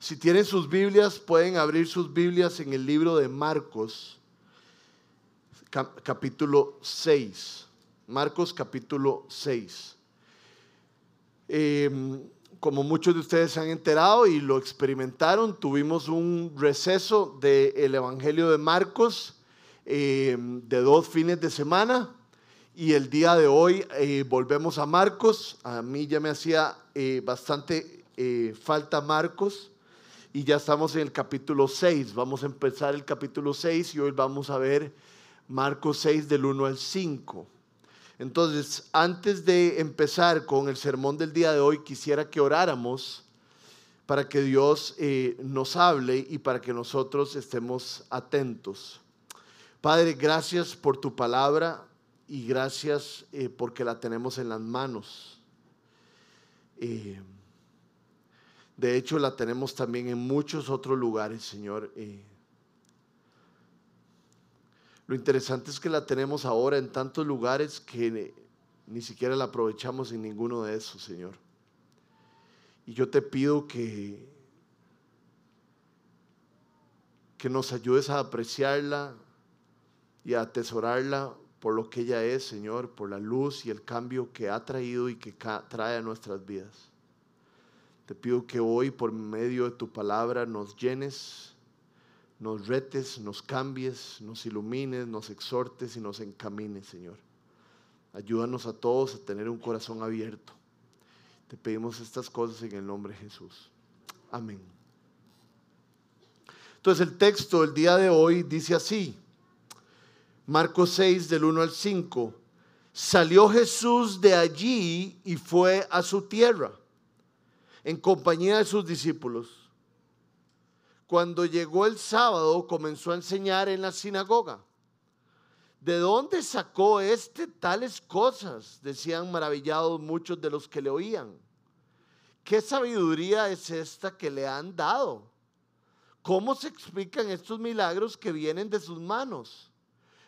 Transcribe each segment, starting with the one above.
Si tienen sus Biblias, pueden abrir sus Biblias en el libro de Marcos, capítulo 6. Marcos capítulo 6. Em, como muchos de ustedes se han enterado y lo experimentaron, tuvimos un receso del Evangelio de Marcos em, de dos fines de semana y el día de hoy eh, volvemos a Marcos. A mí ya me hacía eh, bastante eh, falta Marcos y ya estamos en el capítulo 6. Vamos a empezar el capítulo 6 y hoy vamos a ver Marcos 6 del 1 al 5. Entonces, antes de empezar con el sermón del día de hoy, quisiera que oráramos para que Dios eh, nos hable y para que nosotros estemos atentos. Padre, gracias por tu palabra y gracias eh, porque la tenemos en las manos. Eh, de hecho, la tenemos también en muchos otros lugares, Señor. Lo interesante es que la tenemos ahora en tantos lugares que ni siquiera la aprovechamos en ninguno de esos, Señor. Y yo te pido que, que nos ayudes a apreciarla y a atesorarla por lo que ella es, Señor, por la luz y el cambio que ha traído y que trae a nuestras vidas. Te pido que hoy, por medio de tu palabra, nos llenes nos retes, nos cambies, nos ilumines, nos exhortes y nos encamines, Señor. Ayúdanos a todos a tener un corazón abierto. Te pedimos estas cosas en el nombre de Jesús. Amén. Entonces el texto del día de hoy dice así, Marcos 6 del 1 al 5, salió Jesús de allí y fue a su tierra en compañía de sus discípulos cuando llegó el sábado comenzó a enseñar en la sinagoga. ¿De dónde sacó este tales cosas? Decían maravillados muchos de los que le oían. ¿Qué sabiduría es esta que le han dado? ¿Cómo se explican estos milagros que vienen de sus manos?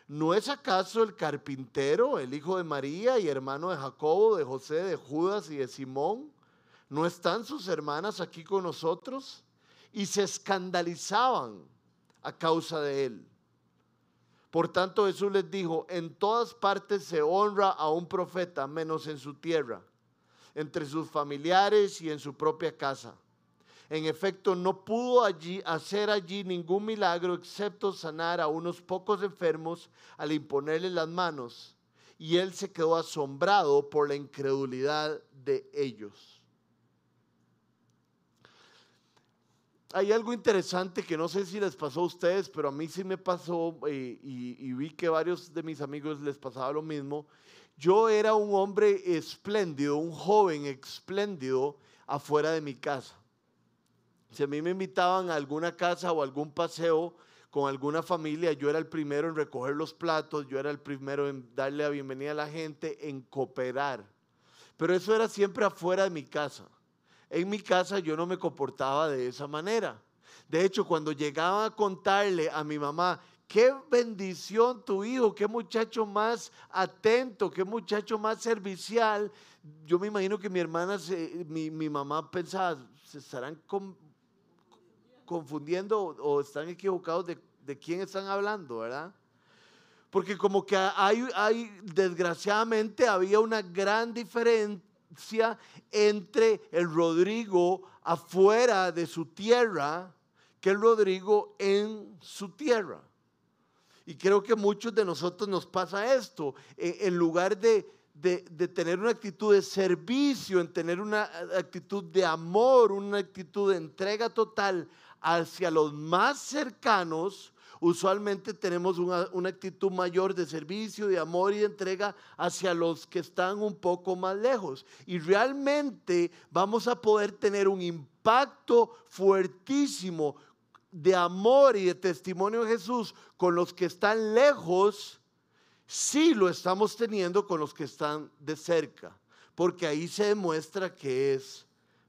¿No es acaso el carpintero, el hijo de María y hermano de Jacobo, de José, de Judas y de Simón? ¿No están sus hermanas aquí con nosotros? y se escandalizaban a causa de él. Por tanto Jesús les dijo, en todas partes se honra a un profeta, menos en su tierra, entre sus familiares y en su propia casa. En efecto, no pudo allí hacer allí ningún milagro excepto sanar a unos pocos enfermos al imponerle las manos. Y él se quedó asombrado por la incredulidad de ellos. Hay algo interesante que no sé si les pasó a ustedes, pero a mí sí me pasó eh, y, vi que varios de mis amigos les pasaba lo mismo. Yo era un hombre espléndido, un joven espléndido afuera de mi casa. Si a mí me invitaban a alguna casa o algún paseo con alguna familia, yo era el primero en recoger los platos, yo era el primero en darle la bienvenida a la gente, en cooperar. Pero eso era siempre afuera de mi casa. En mi casa yo no me comportaba de esa manera. De hecho, cuando llegaba a contarle a mi mamá, qué bendición tu hijo, qué muchacho más atento, qué muchacho más servicial, yo me imagino que mi hermana, mi, mamá pensaba, se estarán confundiendo o están equivocados de, de, quién están hablando, ¿verdad? Porque como que hay, hay, desgraciadamente había una gran entre el Rodrigo afuera de su tierra que el Rodrigo en su tierra. Y creo que muchos de nosotros nos pasa esto. E, en lugar de, de, tener una actitud de servicio, en tener una actitud de amor, una actitud de entrega total hacia los más cercanos, usualmente tenemos una, actitud mayor de servicio, de amor y de entrega hacia los que están un poco más lejos. Y realmente vamos a poder tener un impacto fuertísimo de amor y de testimonio de Jesús con los que están lejos, si lo estamos teniendo con los que están de cerca, porque ahí se demuestra que es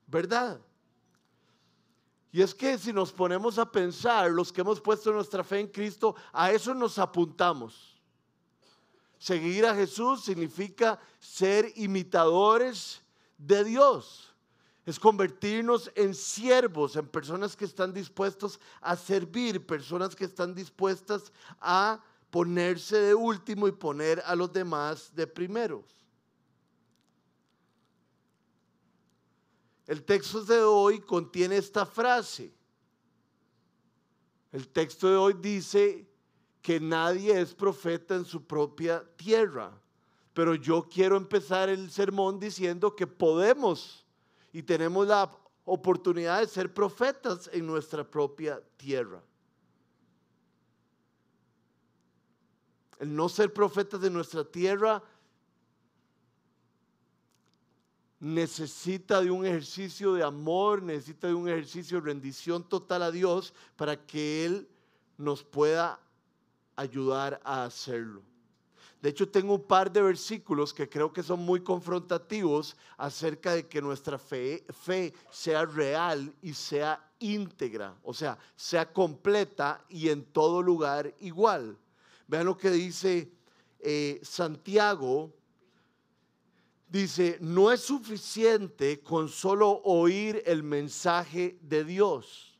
verdad. Y es que si nos ponemos a pensar, los que hemos puesto nuestra fe en Cristo, a eso nos apuntamos. Seguir a Jesús significa ser imitadores de Dios. Es convertirnos en siervos, en personas que están dispuestos a servir, personas que están dispuestas a ponerse de último y poner a los demás de primeros. El texto de hoy contiene esta frase. El texto de hoy dice que nadie es profeta en su propia tierra. Pero yo quiero empezar el sermón diciendo que podemos y tenemos la oportunidad de ser profetas en nuestra propia tierra. El no ser profetas de nuestra tierra necesita de un ejercicio de amor, necesita de un ejercicio de rendición total a Dios para que Él nos pueda ayudar a hacerlo. De hecho, tengo un par de versículos que creo que son muy confrontativos acerca de que nuestra fe, fe, sea real y sea íntegra, o sea, sea completa y en todo lugar igual. Vean lo que dice eh, Santiago. Dice, no es suficiente con solo oír el mensaje de Dios.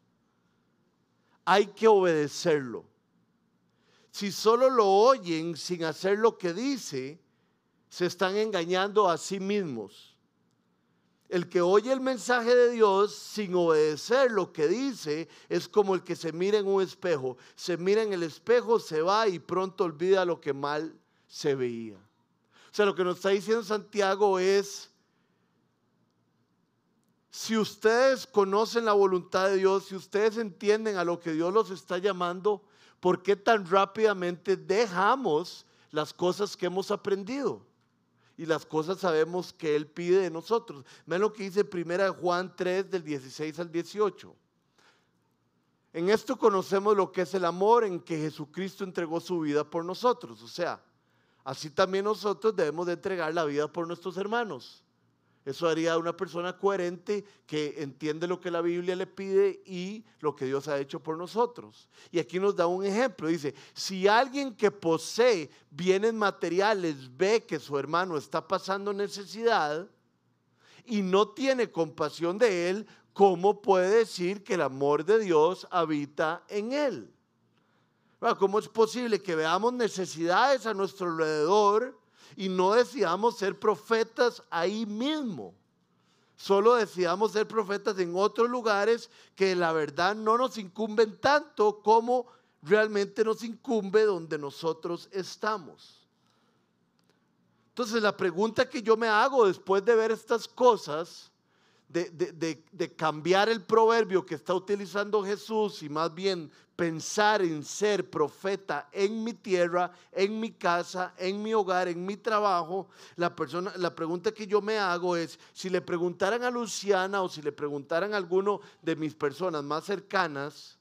Hay que obedecerlo si solo lo oyen sin hacer lo que dice, se están engañando a sí mismos. El que oye el mensaje de Dios sin obedecer lo que dice es como el que se mira en un espejo. Se mira en el espejo, se va y pronto olvida lo que mal se veía. O sea, lo que nos está diciendo Santiago es, si ustedes conocen la voluntad de Dios, si ustedes entienden a lo que Dios los está llamando, ¿por qué tan rápidamente dejamos las cosas que hemos aprendido? Y las cosas sabemos que Él pide de nosotros. Vean lo que dice 1 Juan 3 del 16 al 18. En esto conocemos lo que es el amor en que Jesucristo entregó su vida por nosotros. O sea, así también nosotros debemos de entregar la vida por nuestros hermanos. Eso haría una persona coherente que entiende lo que la Biblia le pide y lo que Dios ha hecho por nosotros. Y aquí nos da un ejemplo. Dice, si alguien que posee bienes materiales ve que su hermano está pasando necesidad y no tiene compasión de él, ¿cómo puede decir que el amor de Dios habita en él? ¿Cómo es posible que veamos necesidades a nuestro alrededor? y no decidamos ser profetas ahí mismo. Solo decidamos ser profetas en otros lugares que la verdad no nos incumben tanto como realmente nos incumbe donde nosotros estamos. Entonces la pregunta que yo me hago después de ver estas cosas de, cambiar el proverbio que está utilizando Jesús y más bien pensar en ser profeta en mi tierra, en mi casa, en mi hogar, en mi trabajo, la, persona, la pregunta que yo me hago es, si le preguntaran a Luciana o si le preguntaran a alguno de mis personas más cercanas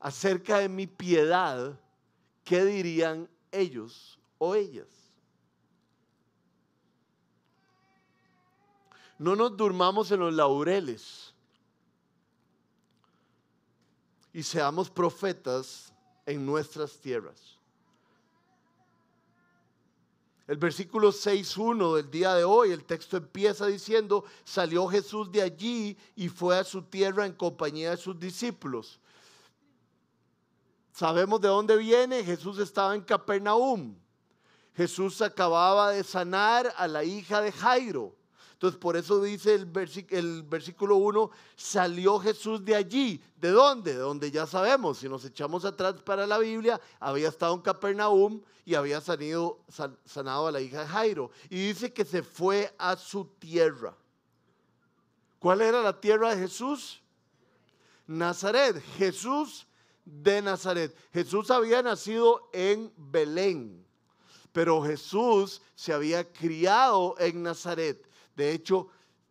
acerca de mi piedad, ¿qué dirían ellos o ellas? No nos durmamos en los laureles y seamos profetas en nuestras tierras. El versículo 6.1 del día de hoy, el texto empieza diciendo, salió Jesús de allí y fue a su tierra en compañía de sus discípulos. Sabemos de dónde viene, Jesús estaba en Capernaum. Jesús acababa de sanar a la hija de Jairo. Entonces, por eso dice el, versículo 1, salió Jesús de allí. ¿De dónde? De donde ya sabemos. Si nos echamos atrás para la Biblia, había estado en Capernaum y había sanado, sanado a la hija de Jairo. Y dice que se fue a su tierra. ¿Cuál era la tierra de Jesús? Nazaret. Jesús de Nazaret. Jesús había nacido en Belén, pero Jesús se había criado en Nazaret. De hecho,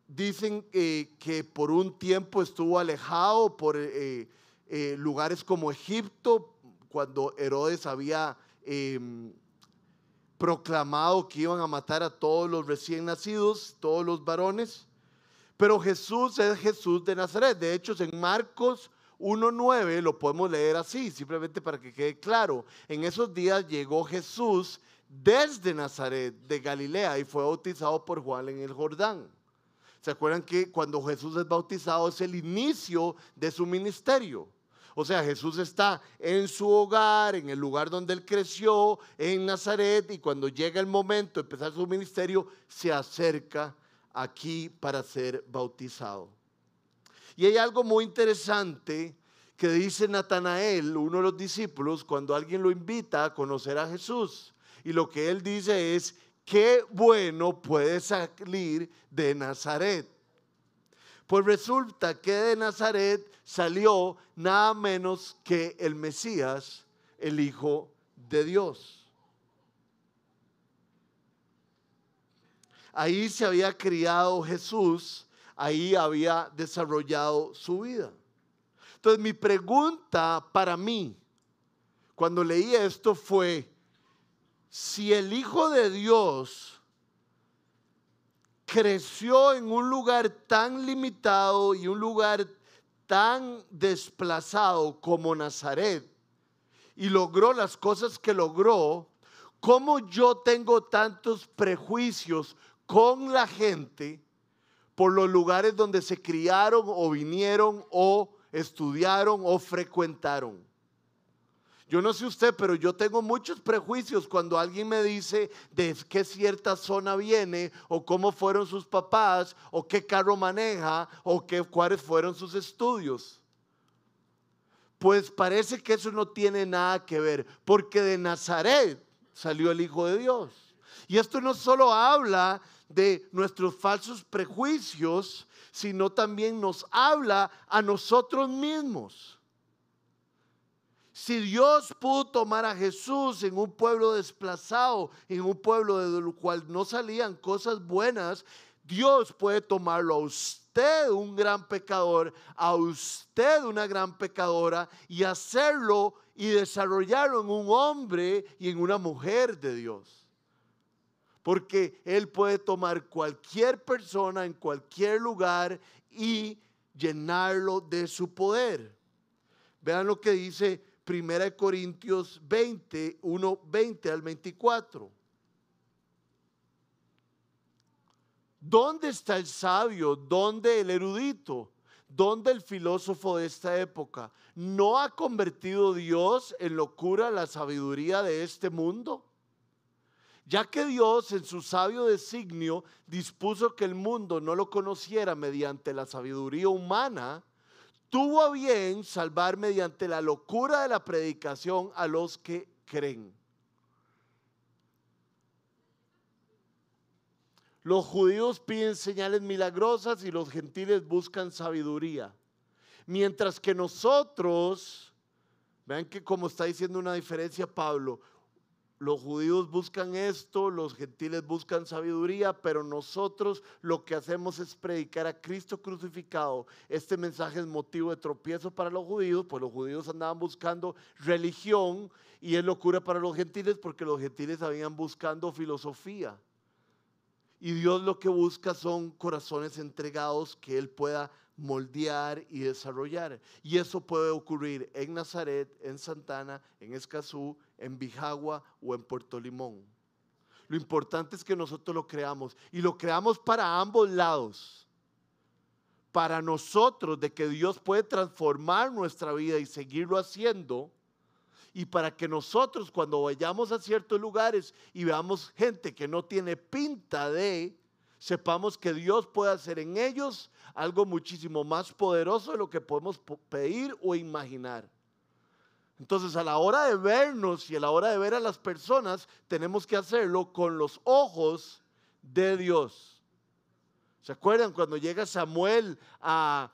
dicen que por un tiempo estuvo alejado por eh, eh, lugares como Egipto, cuando Herodes había em, proclamado que iban a matar a todos los recién nacidos, todos los varones. Pero Jesús es Jesús de Nazaret. De hecho, en Marcos 1.9 lo podemos leer así, simplemente para que quede claro. En esos días llegó Jesús desde Nazaret de Galilea y fue bautizado por Juan en el Jordán. ¿Se acuerdan que cuando Jesús es bautizado es el inicio de su ministerio? O sea, Jesús está en su hogar, en el lugar donde él creció, en Nazaret, y cuando llega el momento de empezar su ministerio, se acerca aquí para ser bautizado. Y hay algo muy interesante que dice Natanael, uno de los discípulos, cuando alguien lo invita a conocer a Jesús. Y lo que él dice es, qué bueno puede salir de Nazaret. Pues resulta que de Nazaret salió nada menos que el Mesías, el Hijo de Dios. Ahí se había criado Jesús, ahí había desarrollado su vida. Entonces mi pregunta para mí, cuando leí esto fue, si el Hijo de Dios creció en un lugar tan limitado y un lugar tan desplazado como Nazaret y logró las cosas que logró, ¿cómo yo tengo tantos prejuicios con la gente por los lugares donde se criaron o vinieron o estudiaron o frecuentaron? Yo no sé usted, pero yo tengo muchos prejuicios cuando alguien me dice de qué cierta zona viene o cómo fueron sus papás o qué carro maneja o qué, cuáles fueron sus estudios. Pues parece que eso no tiene nada que ver, porque de Nazaret salió el Hijo de Dios. Y esto no solo habla de nuestros falsos prejuicios, sino también nos habla a nosotros mismos. Si Dios pudo tomar a Jesús en un pueblo desplazado, en un pueblo del cual no salían cosas buenas, Dios puede tomarlo a usted, un gran pecador, a usted, una gran pecadora, y hacerlo y desarrollarlo en un hombre y en una mujer de Dios. Porque Él puede tomar cualquier persona en cualquier lugar y llenarlo de su poder. Vean lo que dice Primera de Corintios 20, 1, 20 al 24. ¿Dónde está el sabio? ¿Dónde el erudito? ¿Dónde el filósofo de esta época? ¿No ha convertido Dios en locura la sabiduría de este mundo? Ya que Dios en su sabio designio dispuso que el mundo no lo conociera mediante la sabiduría humana, tuvo bien salvar mediante la locura de la predicación a los que creen. Los judíos piden señales milagrosas y los gentiles buscan sabiduría. Mientras que nosotros, vean que como está diciendo una diferencia Pablo, los judíos buscan esto, los gentiles buscan sabiduría, pero nosotros lo que hacemos es predicar a Cristo crucificado. Este mensaje es motivo de tropiezo para los judíos, pues los judíos andaban buscando religión y es locura para los gentiles porque los gentiles habían buscando filosofía. Y Dios lo que busca son corazones entregados que Él pueda moldear y desarrollar. Y eso puede ocurrir en Nazaret, en Santana, en Escazú, en Bijagua o en Puerto Limón. Lo importante es que nosotros lo creamos y lo creamos para ambos lados. Para nosotros de que Dios puede transformar nuestra vida y seguirlo haciendo. Y para que nosotros cuando vayamos a ciertos lugares y veamos gente que no tiene pinta de, sepamos que Dios puede hacer en ellos algo muchísimo más poderoso de lo que podemos pedir o imaginar. Entonces, a la hora de vernos y a la hora de ver a las personas, tenemos que hacerlo con los ojos de Dios. ¿Se acuerdan cuando llega Samuel a,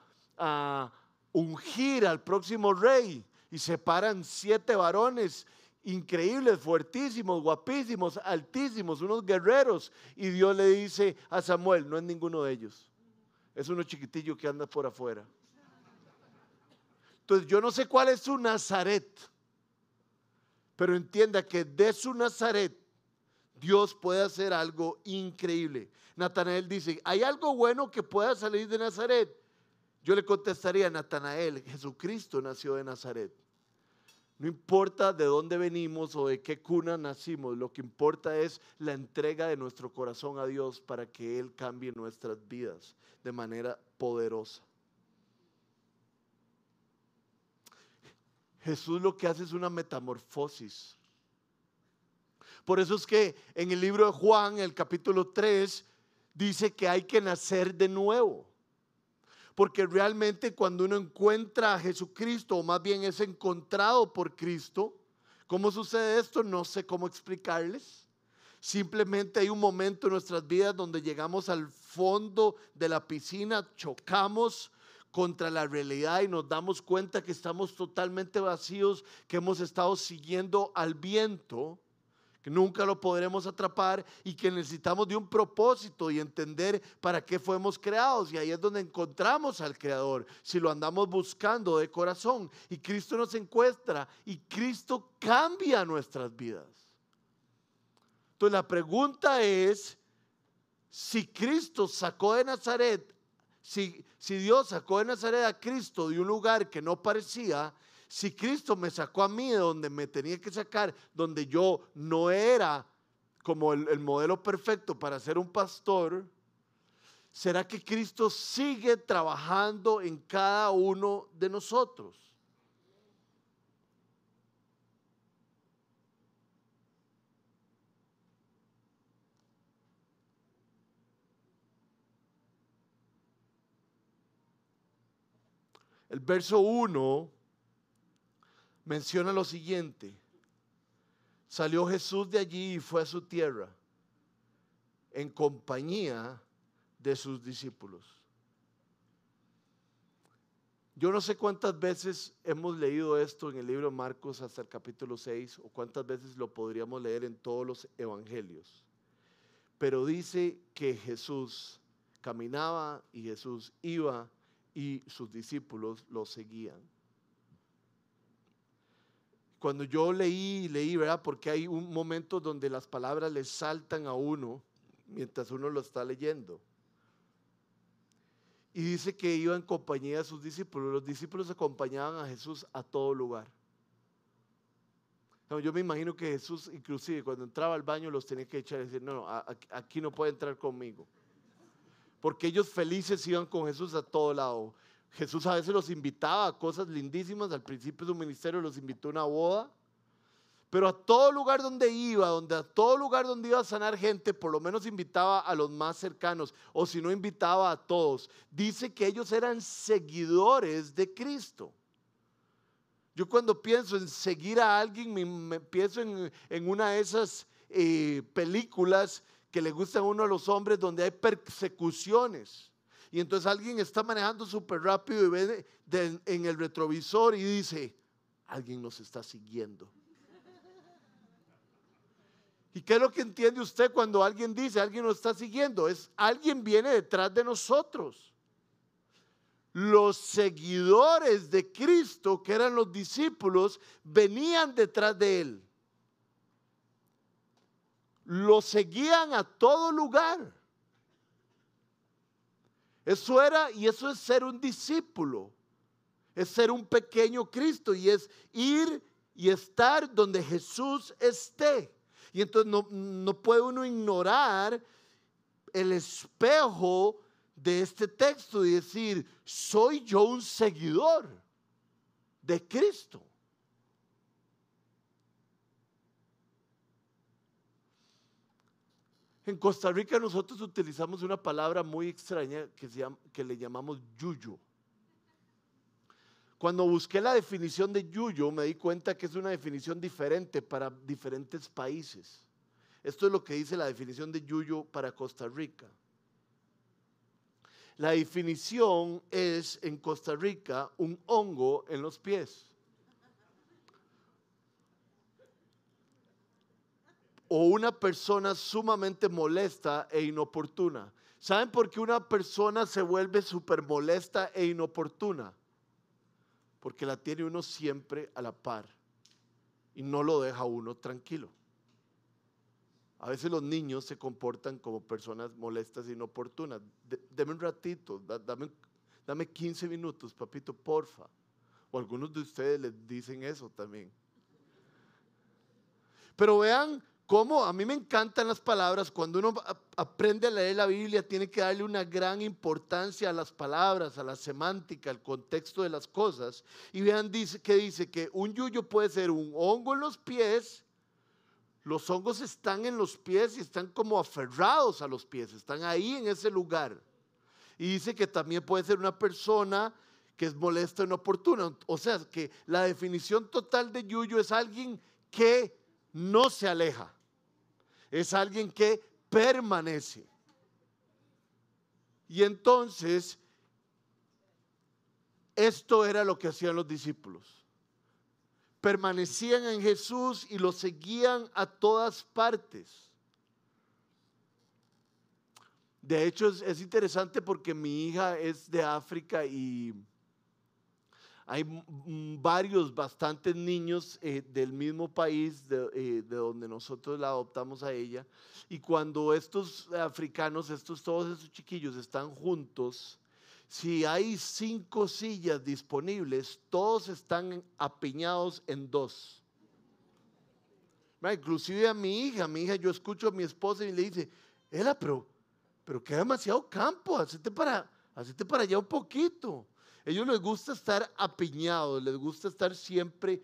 ungir al próximo rey y se paran siete varones increíbles, fuertísimos, guapísimos, altísimos, unos guerreros. Y Dios le dice a Samuel, no es ninguno de ellos. Es uno chiquitillo que anda por afuera. Entonces yo no sé cuál es su Nazaret, pero entienda que de su Nazaret Dios puede hacer algo increíble. Natanael dice, ¿hay algo bueno que pueda salir de Nazaret? Yo le contestaría, Natanael, Jesucristo nació de Nazaret. No importa de dónde venimos o de qué cuna nacimos, lo que importa es la entrega de nuestro corazón a Dios para que Él cambie nuestras vidas de manera poderosa. Jesús lo que hace es una metamorfosis. Por eso es que en el libro de Juan, el capítulo 3, dice que hay que nacer de nuevo. Porque realmente cuando uno encuentra a Jesucristo, o más bien es encontrado por Cristo, ¿cómo sucede esto? No sé cómo explicarles. Simplemente hay un momento en nuestras vidas donde llegamos al fondo de la piscina, chocamos contra la realidad y nos damos cuenta que estamos totalmente vacíos, que hemos estado siguiendo al viento que nunca lo podremos atrapar y que necesitamos de un propósito y entender para qué fuimos creados. Y ahí es donde encontramos al Creador, si lo andamos buscando de corazón. Y Cristo nos encuentra y Cristo cambia nuestras vidas. Entonces la pregunta es, si Cristo sacó de Nazaret, si, Dios sacó de Nazaret a Cristo de un lugar que no parecía, si Cristo me sacó a mí de donde me tenía que sacar, donde yo no era como el, modelo perfecto para ser un pastor, ¿será que Cristo sigue trabajando en cada uno de nosotros? El verso 1 menciona lo siguiente. Salió Jesús de allí y fue a su tierra en compañía de sus discípulos. Yo no sé cuántas veces hemos leído esto en el libro de Marcos hasta el capítulo 6 o cuántas veces lo podríamos leer en todos los evangelios. Pero dice que Jesús caminaba y Jesús iba y sus discípulos lo seguían cuando yo leí, leí, ¿verdad? Porque hay un momento donde las palabras le saltan a uno mientras uno lo está leyendo. Y dice que iba en compañía de sus discípulos. Los discípulos acompañaban a Jesús a todo lugar. yo me imagino que Jesús, inclusive cuando entraba al baño, los tenía que echar y decir, no, no, aquí no puede entrar conmigo. Porque ellos felices iban con Jesús a todo lado. Jesús a veces los invitaba a cosas lindísimas. Al principio de su ministerio los invitó a una boda. Pero a todo lugar donde iba, donde a todo lugar donde iba a sanar gente, por lo menos invitaba a los más cercanos, o si no invitaba a todos. Dice que ellos eran seguidores de Cristo. Yo cuando pienso en seguir a alguien, me, pienso en, una de esas eh, películas que le gustan uno a los hombres donde hay persecuciones y entonces alguien está manejando súper rápido y ve en el retrovisor y dice, alguien nos está siguiendo. ¿Y qué es lo que entiende usted cuando alguien dice, alguien nos está siguiendo? Es alguien viene detrás de nosotros. Los seguidores de Cristo, que eran los discípulos, venían detrás de él. Lo seguían a todo lugar. Eso era y eso es ser un discípulo. Es ser un pequeño Cristo y es ir y estar donde Jesús esté. Y entonces no, no puede uno ignorar el espejo de este texto y decir, soy yo un seguidor de Cristo. En Costa Rica nosotros utilizamos una palabra muy extraña que, le llamamos yuyo. Cuando busqué la definición de yuyo me di cuenta que es una definición diferente para diferentes países. Esto es lo que dice la definición de yuyo para Costa Rica. La definición es en Costa Rica un hongo en los pies. O una persona sumamente molesta e inoportuna. ¿Saben por qué una persona se vuelve súper molesta e inoportuna? Porque la tiene uno siempre a la par y no lo deja uno tranquilo. A veces los niños se comportan como personas molestas e inoportunas. deme un ratito, dame, dame 15 minutos, papito, porfa. O algunos de ustedes les dicen eso también. Pero vean cómo a mí me encantan las palabras. Cuando uno aprende a leer la Biblia, tiene que darle una gran importancia a las palabras, a la semántica, al contexto de las cosas. Y vean que dice que un yuyo puede ser un hongo en los pies. Los hongos están en los pies y están como aferrados a los pies, están ahí en ese lugar. Y dice que también puede ser una persona que es molesta e inoportuna. O sea, que la definición total de yuyo es alguien que no se aleja. Es alguien que permanece. Y entonces, esto era lo que hacían los discípulos. Permanecían en Jesús y lo seguían a todas partes. De hecho, es, interesante porque mi hija es de África y hay varios, bastantes niños eh, del mismo país eh, de, donde nosotros la adoptamos a ella. Y cuando estos africanos, estos todos esos chiquillos están juntos, si hay cinco sillas disponibles, todos están apiñados en dos. Inclusive a mi hija, mi hija, yo escucho a mi esposa y le dice, Ela, pero, pero queda demasiado campo, hacete para, hacete para allá un poquito ellos les gusta estar apiñados, les gusta estar siempre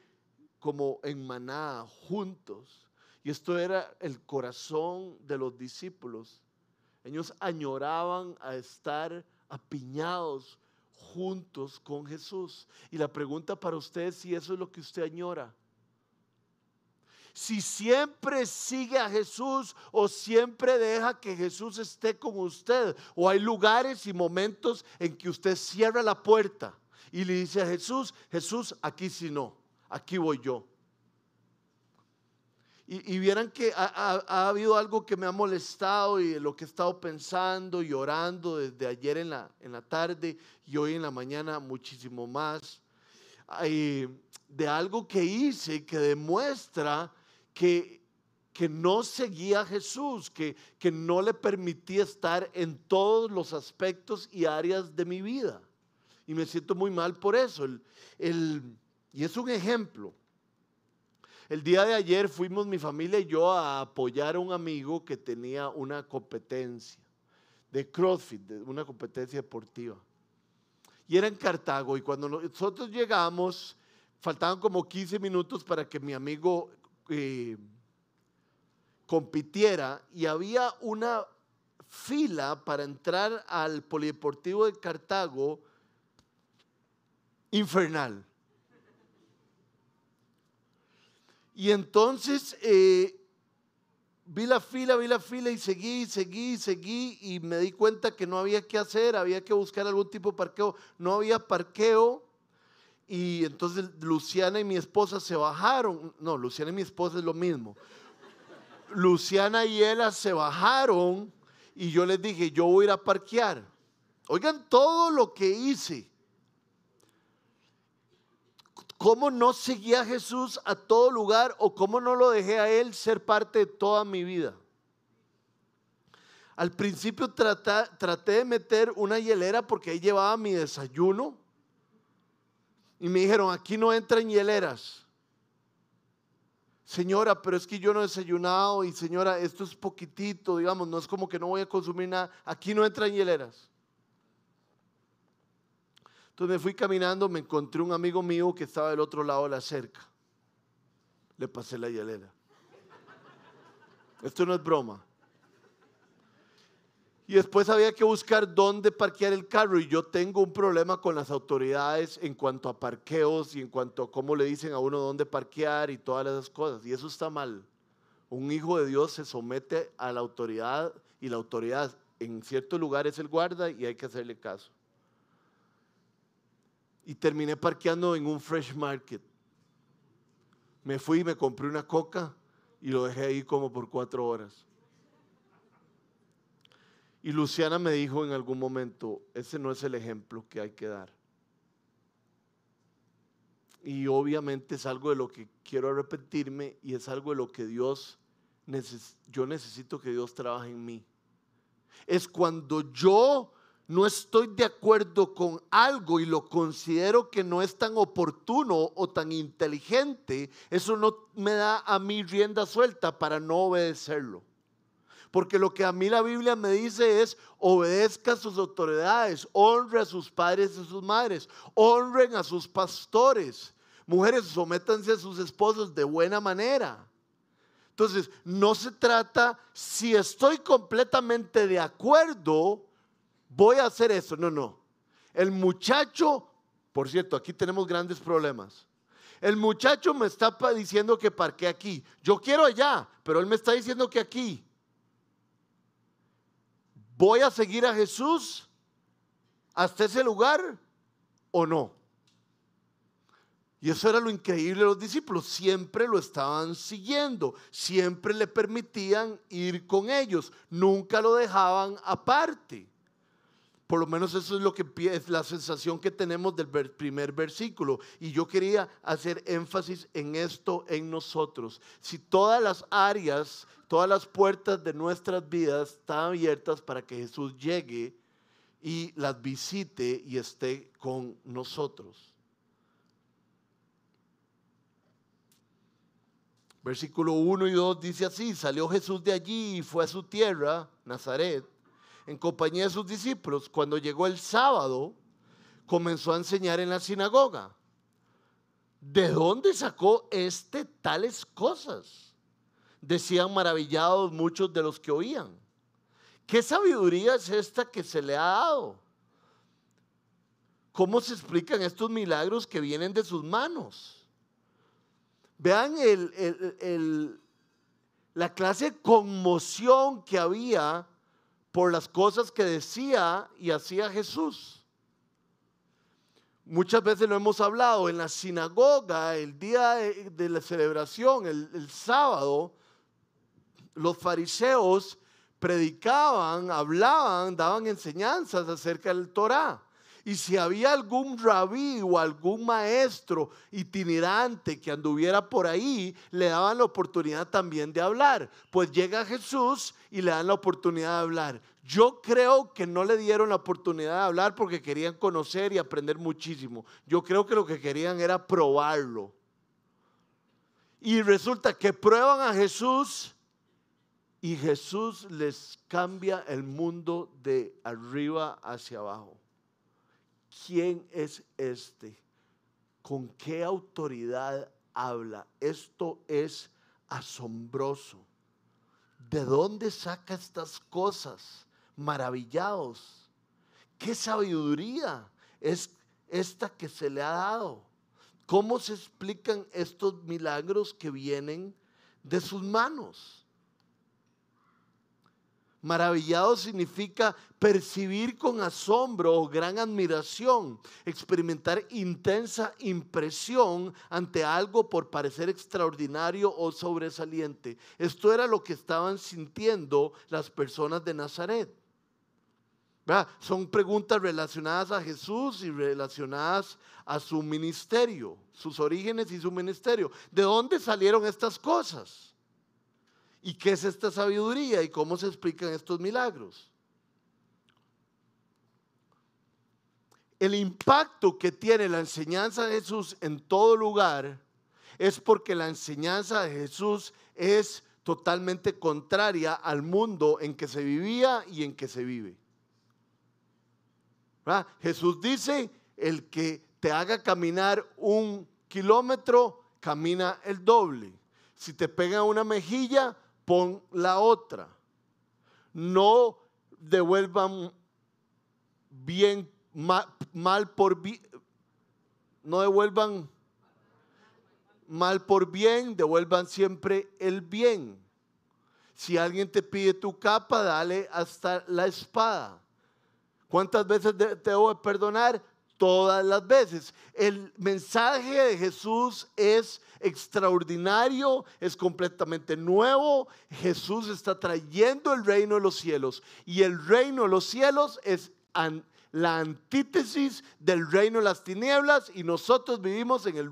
como en manada, juntos. Y esto era el corazón de los discípulos. Ellos añoraban a estar apiñados juntos con Jesús. Y la pregunta para usted es si eso es lo que usted añora si siempre sigue a Jesús o siempre deja que Jesús esté con usted. O hay lugares y momentos en que usted cierra la puerta y le dice a Jesús, Jesús, aquí sí no, aquí voy yo. Y, vieran que ha, habido algo que me ha molestado y lo que he estado pensando y orando desde ayer en la, en la tarde y hoy en la mañana muchísimo más. de algo que hice que demuestra que, que no seguía a Jesús, que, que no le permitía estar en todos los aspectos y áreas de mi vida. Y me siento muy mal por eso. El, y es un ejemplo. El día de ayer fuimos mi familia y yo a apoyar a un amigo que tenía una competencia de CrossFit, una competencia deportiva. Y era en Cartago y cuando nosotros llegamos, faltaban como 15 minutos para que mi amigo eh, compitiera y había una fila para entrar al Polideportivo de Cartago infernal. Y entonces eh, vi la fila, vi la fila y seguí, seguí, seguí y me di cuenta que no había que hacer, había que buscar algún tipo de parqueo. No había parqueo y entonces Luciana y mi esposa se bajaron. No, Luciana y mi esposa es lo mismo. Luciana y ella se bajaron y yo les dije, yo voy a ir a parquear. Oigan todo lo que hice. ¿Cómo no seguí a Jesús a todo lugar o cómo no lo dejé a Él ser parte de toda mi vida? Al principio traté de meter una hielera porque ahí llevaba mi desayuno y me dijeron, aquí no entran hieleras. Señora, pero es que yo no he desayunado y señora, esto es poquitito, digamos, no es como que no voy a consumir nada. Aquí no entran hieleras. Entonces me fui caminando, me encontré un amigo mío que estaba del otro lado de la cerca. Le pasé la hielera. Esto no es broma. Y después había que buscar dónde parquear el carro. Y yo tengo un problema con las autoridades en cuanto a parqueos y en cuanto a cómo le dicen a uno dónde parquear y todas esas cosas. Y eso está mal. Un hijo de Dios se somete a la autoridad y la autoridad en cierto lugar es el guarda y hay que hacerle caso. Y terminé parqueando en un fresh market. Me fui y me compré una coca y lo dejé ahí como por cuatro horas. Y Luciana me dijo en algún momento, ese no es el ejemplo que hay que dar. Y obviamente es algo de lo que quiero arrepentirme y es algo de lo que Dios, yo necesito que Dios trabaje en mí. Es cuando yo no estoy de acuerdo con algo y lo considero que no es tan oportuno o tan inteligente, eso no me da a mí rienda suelta para no obedecerlo. Porque lo que a mí la Biblia me dice es, obedezca a sus autoridades, honre a sus padres y sus madres, honren a sus pastores. Mujeres, sométanse a sus esposos de buena manera. Entonces, no se trata, si estoy completamente de acuerdo, voy a hacer eso. No, no. El muchacho, por cierto, aquí tenemos grandes problemas. El muchacho me está diciendo que parque aquí. Yo quiero allá, pero él me está diciendo que aquí. ¿Voy a seguir a Jesús hasta ese lugar o no? Y eso era lo increíble los discípulos, siempre lo estaban siguiendo, siempre le permitían ir con ellos, nunca lo dejaban aparte. Por lo menos eso es lo que es la sensación que tenemos del primer versículo. Y yo quería hacer énfasis en esto en nosotros. Si todas las áreas, todas las puertas de nuestras vidas están abiertas para que Jesús llegue y las visite y esté con nosotros. Versículo 1 y 2 dice así, salió Jesús de allí y fue a su tierra, Nazaret en compañía de sus discípulos, cuando llegó el sábado, comenzó a enseñar en la sinagoga. ¿De dónde sacó este tales cosas? Decían maravillados muchos de los que oían. ¿Qué sabiduría es esta que se le ha dado? ¿Cómo se explican estos milagros que vienen de sus manos? Vean la clase de conmoción que había por las cosas que decía y hacía Jesús. Muchas veces lo hemos hablado en la sinagoga, el día de, la celebración, el, el sábado, los fariseos predicaban, hablaban, daban enseñanzas acerca del Torah. Y si había algún rabí o algún maestro itinerante que anduviera por ahí, le daban la oportunidad también de hablar. Pues llega Jesús y le dan la oportunidad de hablar. Yo creo que no le dieron la oportunidad de hablar porque querían conocer y aprender muchísimo. Yo creo que lo que querían era probarlo. Y resulta que prueban a Jesús y Jesús les cambia el mundo de arriba hacia abajo. ¿quién es este? ¿Con qué autoridad habla? Esto es asombroso. ¿De dónde saca estas cosas? Maravillados. ¿Qué sabiduría es esta que se le ha dado? ¿Cómo se explican estos milagros que vienen de sus manos? Maravillado significa percibir con asombro o gran admiración, experimentar intensa impresión ante algo por parecer extraordinario o sobresaliente. Esto era lo que estaban sintiendo las personas de Nazaret. Son preguntas relacionadas a Jesús y relacionadas a su ministerio, sus orígenes y su ministerio. ¿De dónde salieron estas cosas? ¿Y qué es esta sabiduría y cómo se explican estos milagros? El impacto que tiene la enseñanza de Jesús en todo lugar es porque la enseñanza de Jesús es totalmente contraria al mundo en que se vivía y en que se vive. Jesús dice, el que te haga caminar un kilómetro, camina el doble. Si te pega una mejilla, pon la otra. No devuelvan bien, mal, por bien, no devuelvan mal por bien, devuelvan siempre el bien. Si alguien te pide tu capa, dale hasta la espada. ¿Cuántas veces te debo perdonar? Todas las veces. El mensaje de Jesús es extraordinario, es completamente nuevo. Jesús está trayendo el reino de los cielos y el reino de los cielos es la antítesis del reino de las tinieblas y nosotros vivimos en el,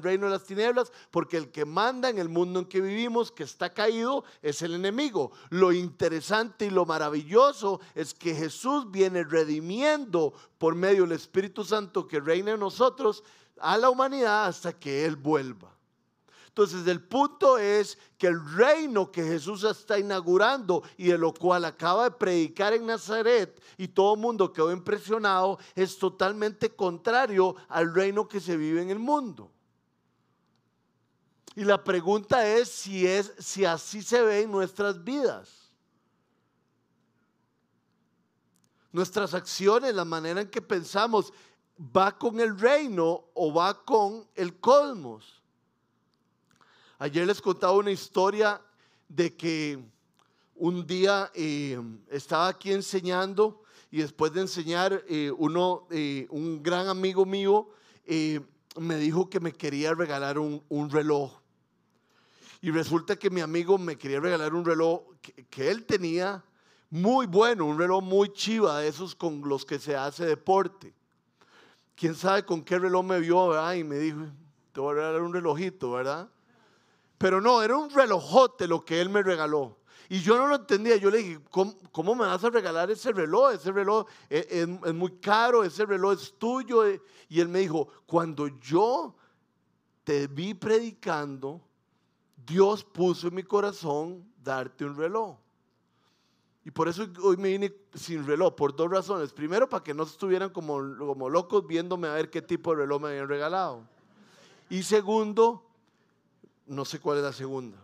reino de las tinieblas porque el que manda en el mundo en que vivimos, que está caído, es el enemigo. Lo interesante y lo maravilloso es que Jesús viene redimiendo por medio del Espíritu Santo que reina en nosotros a la humanidad hasta que Él vuelva. Entonces el punto es que el reino que Jesús está inaugurando y de lo cual acaba de predicar en Nazaret y todo el mundo quedó impresionado es totalmente contrario al reino que se vive en el mundo. Y la pregunta es si, es, si así se ve en nuestras vidas. Nuestras acciones, la manera en que pensamos, ¿va con el reino o va con el cosmos? Ayer les contaba una historia de que un día eh, estaba aquí enseñando y después de enseñar, eh, uno, eh, un gran amigo mío me dijo que me quería regalar un, reloj. Y resulta que mi amigo me quería regalar un reloj que, él tenía muy bueno, un reloj muy chiva, de esos con los que se hace deporte. ¿Quién sabe con qué reloj me vio, verdad? Y me dijo, te voy a regalar un relojito, ¿verdad? Pero no, era un relojote lo que él me regaló. Y yo no lo entendía. Yo le dije, ¿cómo, me vas a regalar ese reloj? Ese reloj es, muy caro, ese reloj es tuyo. Y él me dijo, cuando yo te vi predicando, Dios puso en mi corazón darte un reloj. Y por eso hoy me vine sin reloj, por dos razones. Primero, para que no estuvieran como, como locos viéndome a ver qué tipo de reloj me habían regalado. Y segundo, no sé cuál es la segunda.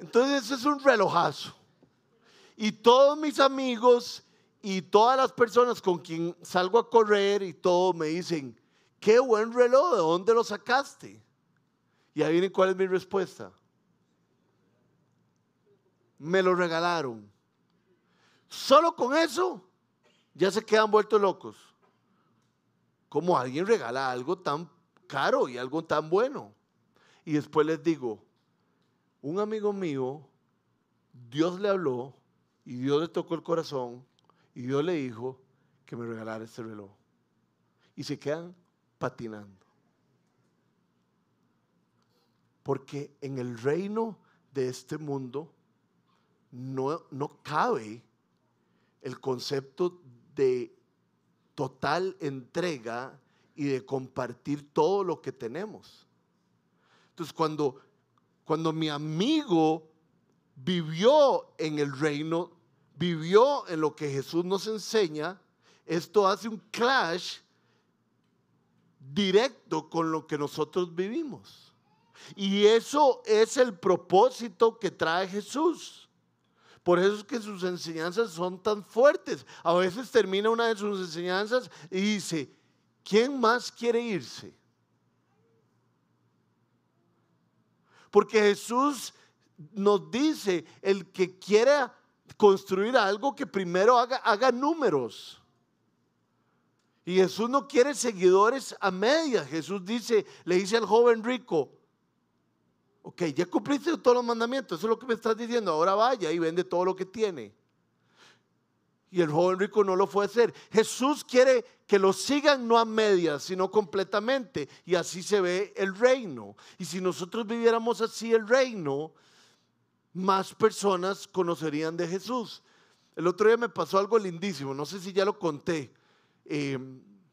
Entonces es un relojazo. Y todos mis amigos y todas las personas con quien salgo a correr y todo me dicen, qué buen reloj, ¿de dónde lo sacaste? Y ahí viene cuál es mi respuesta. Me lo regalaron. Solo con eso ya se quedan vueltos locos. ¿Cómo alguien regala algo tan caro y algo tan bueno. Y después les digo, un amigo mío, Dios le habló y Dios le tocó el corazón y Dios le dijo que me regalara este reloj. Y se quedan patinando. Porque en el reino de este mundo no, no cabe el concepto de total entrega y de compartir todo lo que tenemos. Entonces, cuando, cuando mi amigo vivió en el reino, vivió en lo que Jesús nos enseña, esto hace un clash directo con lo que nosotros vivimos. Y eso es el propósito que trae Jesús. Por eso es que sus enseñanzas son tan fuertes. A veces termina una de sus enseñanzas y dice, ¿quién más quiere irse? Porque Jesús nos dice, el que quiera construir algo, que primero haga, haga números. Y Jesús no quiere seguidores a medias. Jesús dice, le dice al joven rico, ok, ya cumpliste todos los mandamientos, eso es lo que me estás diciendo, ahora vaya y vende todo lo que tiene. Y el joven rico no lo fue a hacer. Jesús quiere que lo sigan no a medias, sino completamente. Y así se ve el reino. Y si nosotros viviéramos así el reino, más personas conocerían de Jesús. El otro día me pasó algo lindísimo. No sé si ya lo conté. Eh,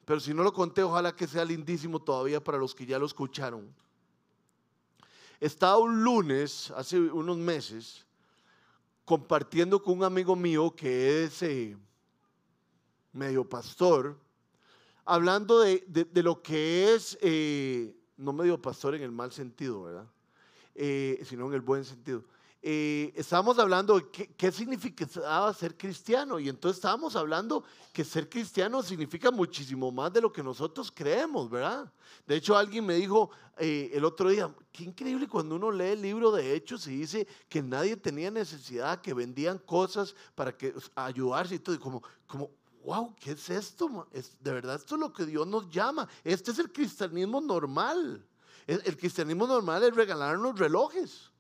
pero si no lo conté, ojalá que sea lindísimo todavía para los que ya lo escucharon. Estaba un lunes, hace unos meses, compartiendo con un amigo mío que es eh, medio pastor, hablando de, lo que es, eh, no medio pastor en el mal sentido, ¿verdad? Eh, sino en el buen sentido. Eh, estábamos hablando de qué, qué, significaba ser cristiano y entonces estábamos hablando que ser cristiano significa muchísimo más de lo que nosotros creemos, ¿verdad? De hecho, alguien me dijo eh, el otro día, qué increíble cuando uno lee el libro de Hechos y dice que nadie tenía necesidad, que vendían cosas para que, ayudarse y todo, como, como, wow, ¿qué es esto? Es, de verdad, esto es lo que Dios nos llama. Este es el cristianismo normal. El, cristianismo normal es regalarnos relojes.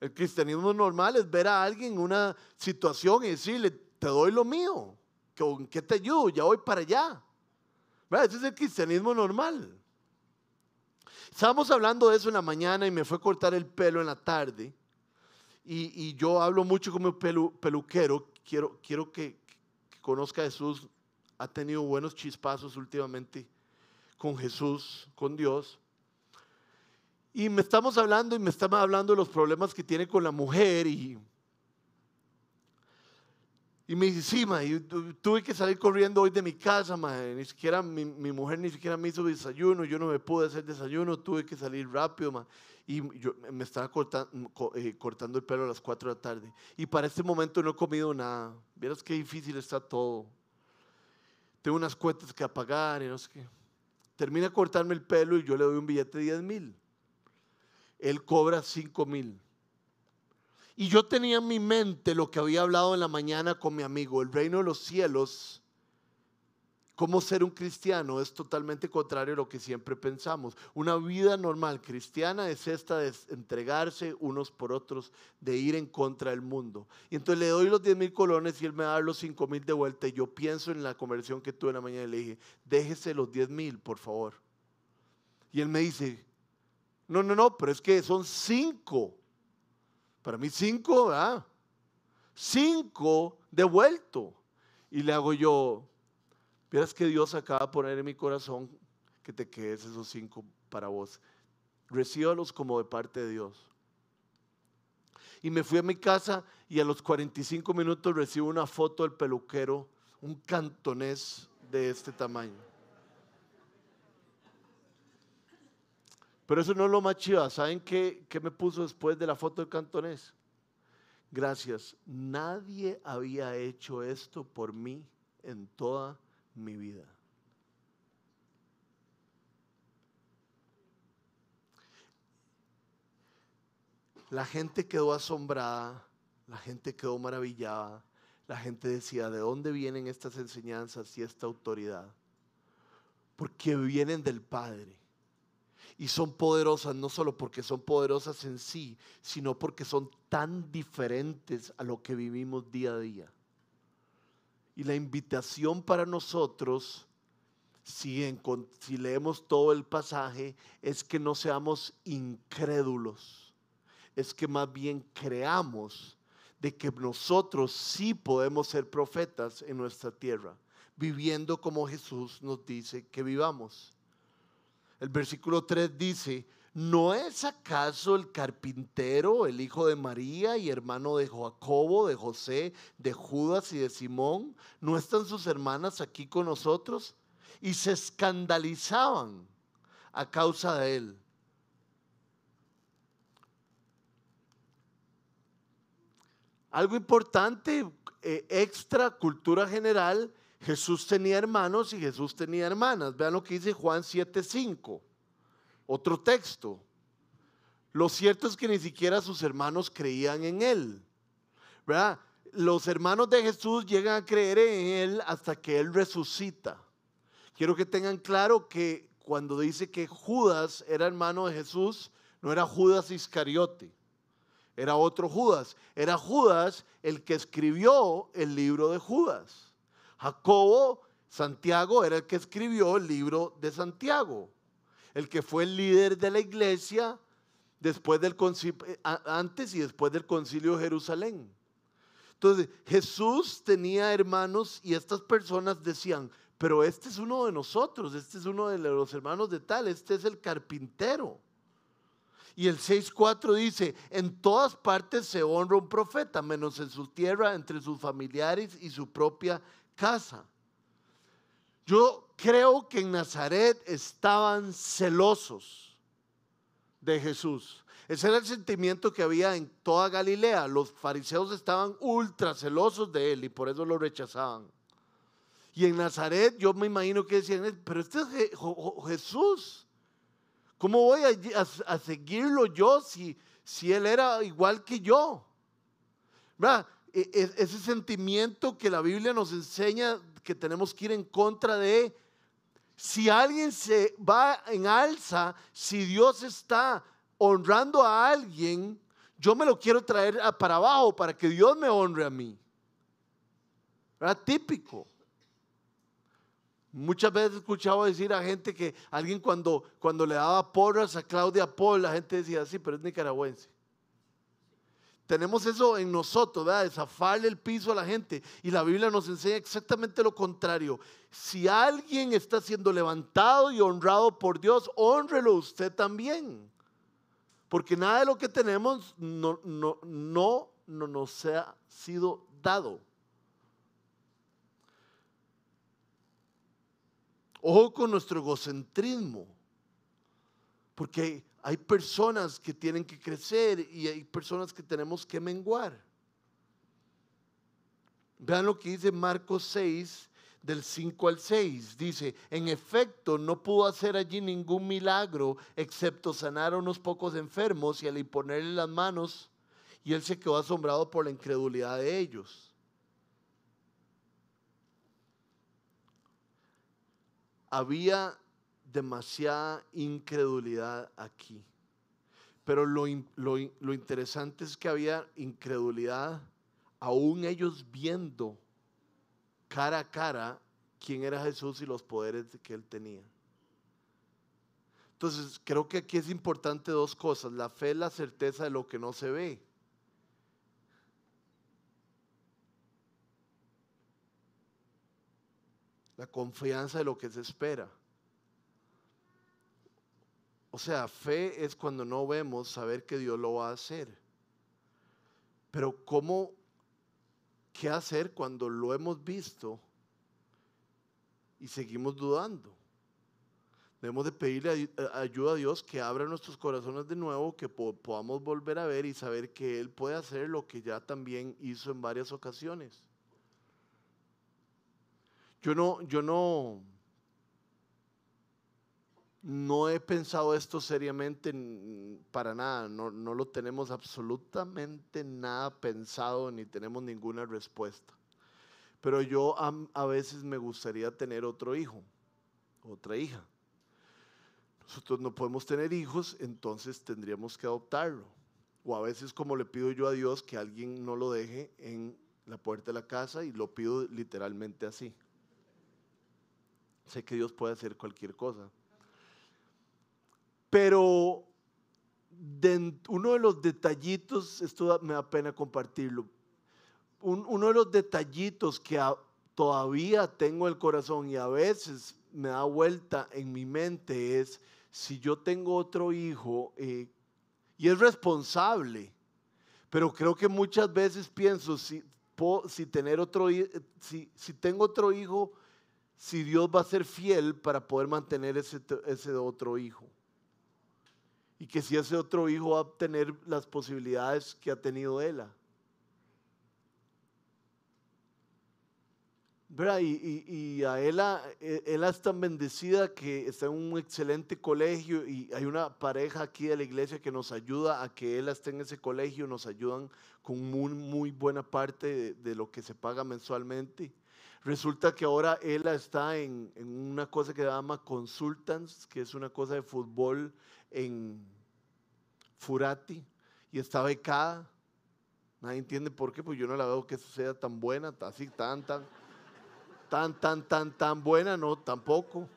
El cristianismo normal es ver a alguien en una situación y decirle, te doy lo mío, ¿con qué te ayudo? Ya voy para allá. Ese es el cristianismo normal. Estábamos hablando de eso en la mañana y me fue a cortar el pelo en la tarde. Y, yo hablo mucho como peluquero. Quiero, quiero que, que conozca a Jesús. Ha tenido buenos chispazos últimamente con Jesús, con Dios. Y me estamos hablando y me estamos hablando de los problemas que tiene con la mujer y, y me dice, sí, ma, tuve que salir corriendo hoy de mi casa, ma, ni siquiera mi, mi, mujer ni siquiera me hizo desayuno, yo no me pude hacer desayuno, tuve que salir rápido, ma, y yo me estaba cortando, eh, cortando el pelo a las 4 de la tarde. Y para este momento no he comido nada. Vieras qué difícil está todo. Tengo unas cuentas que apagar y no sé qué. Termina cortarme el pelo y yo le doy un billete de 10 mil él cobra cinco mil. Y yo tenía en mi mente lo que había hablado en la mañana con mi amigo, el reino de los cielos. Cómo ser un cristiano es totalmente contrario a lo que siempre pensamos. Una vida normal cristiana es esta de entregarse unos por otros, de ir en contra del mundo. Y entonces le doy los 10 mil colones y él me da los 5 mil de vuelta. Y yo pienso en la conversión que tuve en la mañana y le dije, déjese los 10 mil, por favor. Y él me dice, no, no, no, pero es que son cinco. Para mí cinco, ¿verdad? Cinco devuelto. Y le hago yo, vieras que Dios acaba de poner en mi corazón que te quedes esos cinco para vos. Recíbalos como de parte de Dios. Y me fui a mi casa y a los 45 minutos recibo una foto del peluquero, un cantonés de este tamaño. Pero eso no es lo más chiva. ¿Saben qué, qué me puso después de la foto del cantonés? Gracias. Nadie había hecho esto por mí en toda mi vida. La gente quedó asombrada, la gente quedó maravillada, la gente decía, ¿de dónde vienen estas enseñanzas y esta autoridad? Porque vienen del Padre. Y son poderosas no solo porque son poderosas en sí, sino porque son tan diferentes a lo que vivimos día a día. Y la invitación para nosotros, si, si leemos todo el pasaje, es que no seamos incrédulos, es que más bien creamos de que nosotros sí podemos ser profetas en nuestra tierra, viviendo como Jesús nos dice que vivamos. El versículo 3 dice, ¿no es acaso el carpintero, el hijo de María y hermano de Jacobo, de José, de Judas y de Simón? ¿No están sus hermanas aquí con nosotros? Y se escandalizaban a causa de él. Algo importante, eh, extra cultura general, Jesús tenía hermanos y Jesús tenía hermanas. Vean lo que dice Juan 7:5. Otro texto. Lo cierto es que ni siquiera sus hermanos creían en él. ¿Verdad? Los hermanos de Jesús llegan a creer en él hasta que él resucita. Quiero que tengan claro que cuando dice que Judas era hermano de Jesús, no era Judas Iscariote, era otro Judas. Era Judas el que escribió el libro de Judas. Jacobo, Santiago, era el que escribió el libro de Santiago, el que fue el líder de la iglesia después del eh, antes y después del concilio de Jerusalén. Entonces, Jesús tenía hermanos y estas personas decían, pero este es uno de nosotros, este es uno de los hermanos de tal, este es el carpintero. Y el 6.4 dice, en todas partes se honra un profeta, menos en su tierra, entre sus familiares y su propia casa. Yo creo que en Nazaret estaban celosos de Jesús. Ese era el sentimiento que había en toda Galilea. Los fariseos estaban ultra celosos de él y por eso lo rechazaban. Y en Nazaret yo me imagino que decían, pero este es Jesús. ¿Cómo voy a, seguirlo yo si, si él era igual que yo? ¿Verdad? E, e, ese sentimiento que la Biblia nos enseña que tenemos que ir en contra de. Si alguien se va en alza, si Dios está honrando a alguien, yo me lo quiero traer para abajo para que Dios me honre a mí. Era típico. Muchas veces he escuchado decir a gente que alguien cuando, cuando le daba porras a Claudia Paul, la gente decía, sí, pero es nicaragüense. Tenemos eso en nosotros, ¿verdad? Desafarle el piso a la gente. Y la Biblia nos enseña exactamente lo contrario. Si alguien está siendo levantado y honrado por Dios, honrelo usted también. Porque nada de lo que tenemos no, no, no, no nos ha sido dado. Ojo con nuestro egocentrismo. Porque hay personas que tienen que crecer y hay personas que tenemos que menguar. Vean lo que dice Marcos 6, del 5 al 6. Dice, en efecto, no pudo hacer allí ningún milagro excepto sanar a unos pocos enfermos y al imponerle las manos, y él se quedó asombrado por la incredulidad de ellos. Había demasiada incredulidad aquí. Pero lo, lo, interesante es que había incredulidad, aún ellos viendo cara a cara quién era Jesús y los poderes que él tenía. Entonces, creo que aquí es importante dos cosas. La fe es la certeza de lo que no se ve. La confianza de lo que se espera. O sea, fe es cuando no vemos saber que Dios lo va a hacer. Pero ¿cómo, qué hacer cuando lo hemos visto y seguimos dudando? Debemos de pedirle ayuda a Dios que abra nuestros corazones de nuevo, que podamos volver a ver y saber que Él puede hacer lo que ya también hizo en varias ocasiones. Yo no, yo no, no he pensado esto seriamente para nada, no, lo tenemos absolutamente nada pensado ni tenemos ninguna respuesta. Pero yo a, a, veces me gustaría tener otro hijo, otra hija. Nosotros no podemos tener hijos, entonces tendríamos que adoptarlo. O a veces como le pido yo a Dios que alguien no lo deje en la puerta de la casa y lo pido literalmente así. Sé que Dios puede hacer cualquier cosa. Pero uno de los detallitos, esto me da pena compartirlo, uno de los detallitos que todavía tengo en el corazón y a veces me da vuelta en mi mente es si yo tengo otro hijo eh, y es responsable, pero creo que muchas veces pienso si, tener otro si, si tengo otro hijo, si Dios va a ser fiel para poder mantener ese otro hijo y que si ese otro hijo va a tener las posibilidades que ha tenido Ela. Y, y, a Ela, e, Ela es tan bendecida que está en un excelente colegio y hay una pareja aquí de la iglesia que nos ayuda a que Ela esté en ese colegio, nos ayudan con muy, muy buena parte de, de lo que se paga mensualmente. Resulta que ahora Ela está en, en, una cosa que se llama Consultants, que es una cosa de fútbol en Furati y está becada. Nadie entiende por qué, pues yo no la veo que eso sea tan buena, así tan, tan, tan, tan, tan, tan buena, no, tampoco.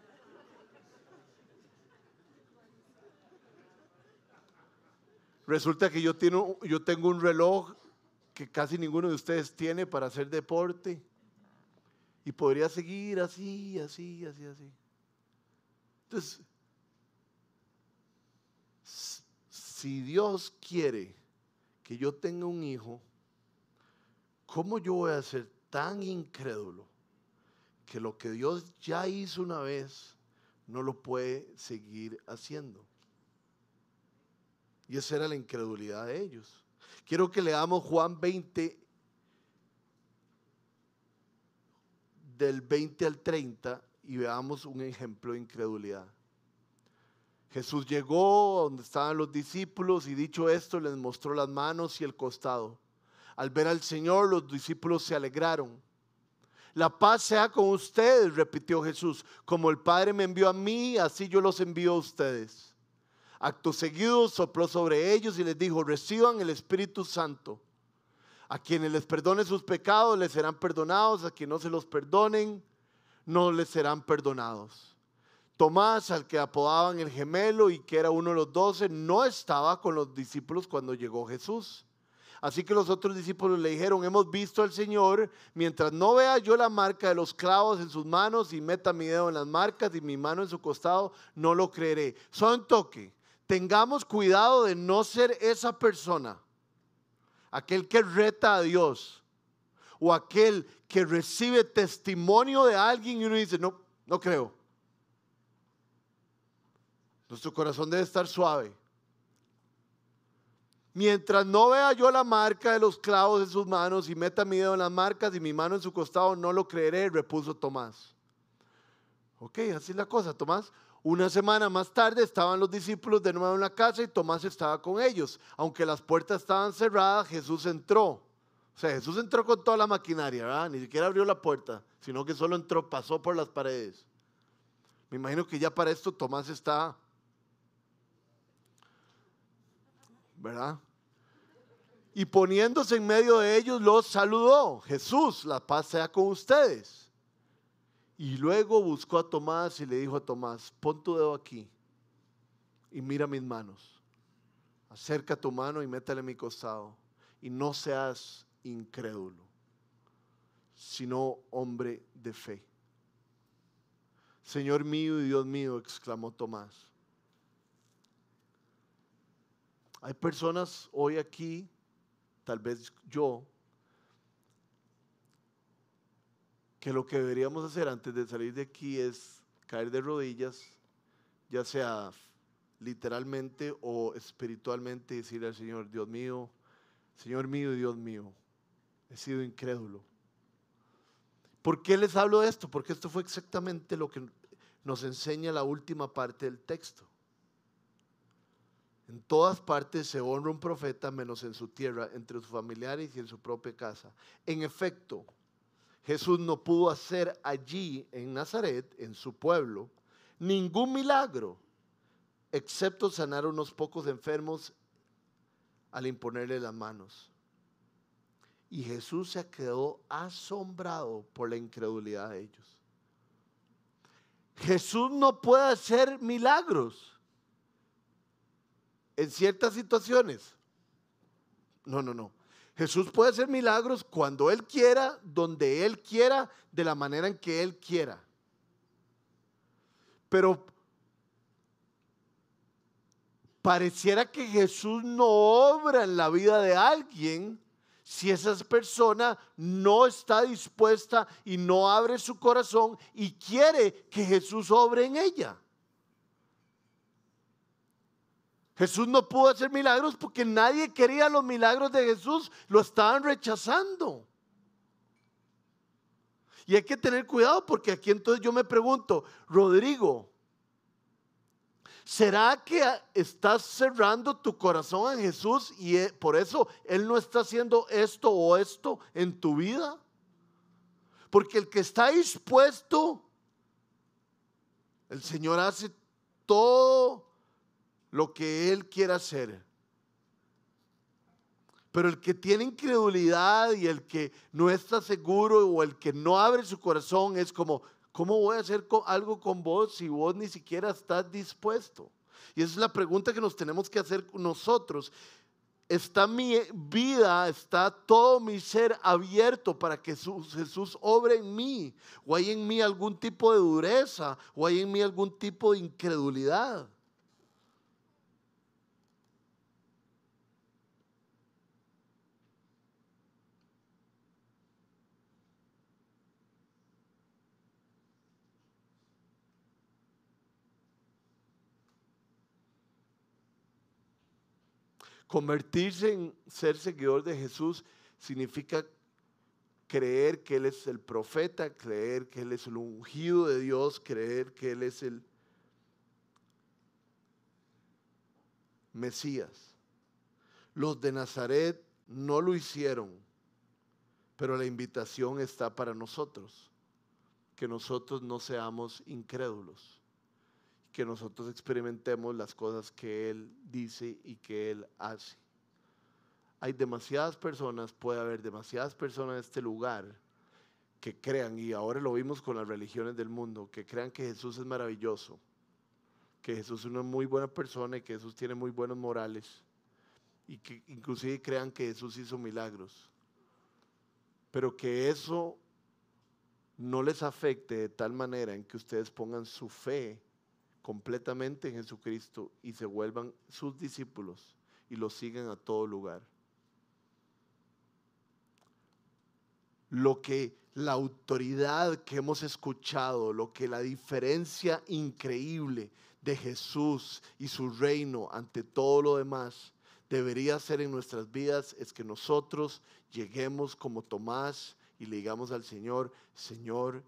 Resulta que yo, tengo, yo tengo un reloj que casi ninguno de ustedes tiene para hacer deporte. Y podría seguir así, así, así, así. Entonces, si Dios quiere que yo tenga un hijo, ¿cómo yo voy a ser tan incrédulo que lo que Dios ya hizo una vez no lo puede seguir haciendo? Y esa era la incredulidad de ellos. Quiero que leamos Juan 20, del 20 al 30, y veamos un ejemplo de incredulidad. Jesús llegó donde estaban los discípulos y dicho esto les mostró las manos y el costado. Al ver al Señor los discípulos se alegraron. La paz sea con ustedes, repitió Jesús. Como el Padre me envió a mí, así yo los envío a ustedes. Acto seguido sopló sobre ellos y les dijo, reciban el Espíritu Santo. A quienes les perdone sus pecados les serán perdonados, a quienes no se los perdonen no les serán perdonados. Tomás, al que apodaban el gemelo y que era uno de los doce, no estaba con los discípulos cuando llegó Jesús. Así que los otros discípulos le dijeron, hemos visto al Señor, mientras no vea yo la marca de los clavos en sus manos y meta mi dedo en las marcas y mi mano en su costado, no lo creeré. Son toque, tengamos cuidado de no ser esa persona, aquel que reta a Dios o aquel que recibe testimonio de alguien y uno dice, no, no creo. Nuestro corazón debe estar suave. Mientras no vea yo la marca de los clavos en sus manos y meta mi dedo en las marcas y mi mano en su costado, no lo creeré, repuso Tomás. Ok, así es la cosa, Tomás. Una semana más tarde estaban los discípulos de nuevo en la casa y Tomás estaba con ellos. Aunque las puertas estaban cerradas, Jesús entró. O sea, Jesús entró con toda la maquinaria, ¿verdad? Ni siquiera abrió la puerta, sino que solo entró, pasó por las paredes. Me imagino que ya para esto Tomás está ¿verdad? Y poniéndose en medio de ellos, los saludó. Jesús, la paz sea con ustedes. Y luego buscó a Tomás y le dijo a Tomás, pon tu dedo aquí y mira mis manos. Acerca tu mano y métele mi costado. Y no seas incrédulo, sino hombre de fe. Señor mío y Dios mío, exclamó Tomás. Hay personas hoy aquí, tal vez yo, que lo que deberíamos hacer antes de salir de aquí es caer de rodillas, ya sea literalmente o espiritualmente, y decirle al Señor, Dios mío, Señor mío, Dios mío, he sido incrédulo. ¿Por qué les hablo de esto? Porque esto fue exactamente lo que nos enseña la última parte del texto. En todas partes se honra un profeta menos en su tierra, entre sus familiares y en su propia casa. En efecto, Jesús no pudo hacer allí en Nazaret, en su pueblo, ningún milagro, excepto sanar a unos pocos enfermos al imponerle las manos. Y Jesús se quedó asombrado por la incredulidad de ellos. Jesús no puede hacer milagros en ciertas situaciones. No, no, no. Jesús puede hacer milagros cuando Él quiera, donde Él quiera, de la manera en que Él quiera. Pero pareciera que Jesús no obra en la vida de alguien si esa persona no está dispuesta y no abre su corazón y quiere que Jesús obre en ella. Jesús no pudo hacer milagros porque nadie quería los milagros de Jesús, lo estaban rechazando. Y hay que tener cuidado porque aquí entonces yo me pregunto, Rodrigo, ¿será que estás cerrando tu corazón a Jesús y e, por eso Él no está haciendo esto o esto en tu vida? Porque el que está dispuesto, el Señor hace todo lo que Él quiera hacer. Pero el que tiene incredulidad y el que no está seguro o el que no abre su corazón es como, ¿cómo voy a hacer algo con vos si vos ni siquiera estás dispuesto? Y esa es la pregunta que nos tenemos que hacer nosotros. ¿Está mi vida, está todo mi ser abierto para que Jesús obre en mí? ¿O hay en mí algún tipo de dureza? ¿O hay en mí algún tipo de incredulidad? Convertirse en ser seguidor de Jesús significa creer que Él es el profeta, creer que Él es el ungido de Dios, creer que Él es el Mesías. Los de Nazaret no lo hicieron, pero la invitación está para nosotros, que nosotros no seamos incrédulos, que nosotros experimentemos las cosas que Él dice y que Él hace. Hay demasiadas personas, puede haber demasiadas personas en este lugar que crean, y ahora lo vimos con las religiones del mundo, que crean que Jesús es maravilloso, que Jesús es una muy buena persona y que Jesús tiene muy buenos morales, y que inclusive crean que Jesús hizo milagros, pero que eso no les afecte de tal manera en que ustedes pongan su fe completamente en Jesucristo y se vuelvan sus discípulos y lo sigan a todo lugar. Lo que la autoridad que hemos escuchado, lo que la diferencia increíble de Jesús y su reino ante todo lo demás debería ser en nuestras vidas es que nosotros lleguemos como Tomás y le digamos al Señor, Señor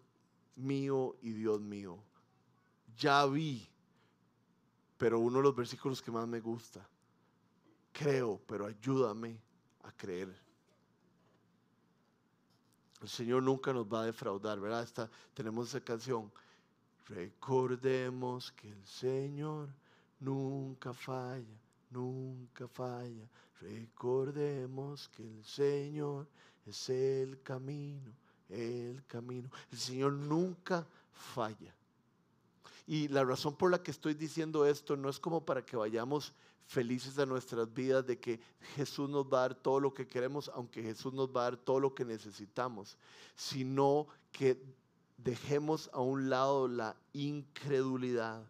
mío y Dios mío, ya vi, pero uno de los versículos que más me gusta, creo, pero ayúdame a creer. El Señor nunca nos va a defraudar, ¿verdad? Esta, tenemos esa canción. Recordemos que el Señor nunca falla, nunca falla. Recordemos que el Señor es el camino, el camino. El Señor nunca falla. Y la razón por la que estoy diciendo esto no es como para que vayamos felices de nuestras vidas, de que Jesús nos va a dar todo lo que queremos, aunque Jesús nos va a dar todo lo que necesitamos, sino que dejemos a un lado la incredulidad.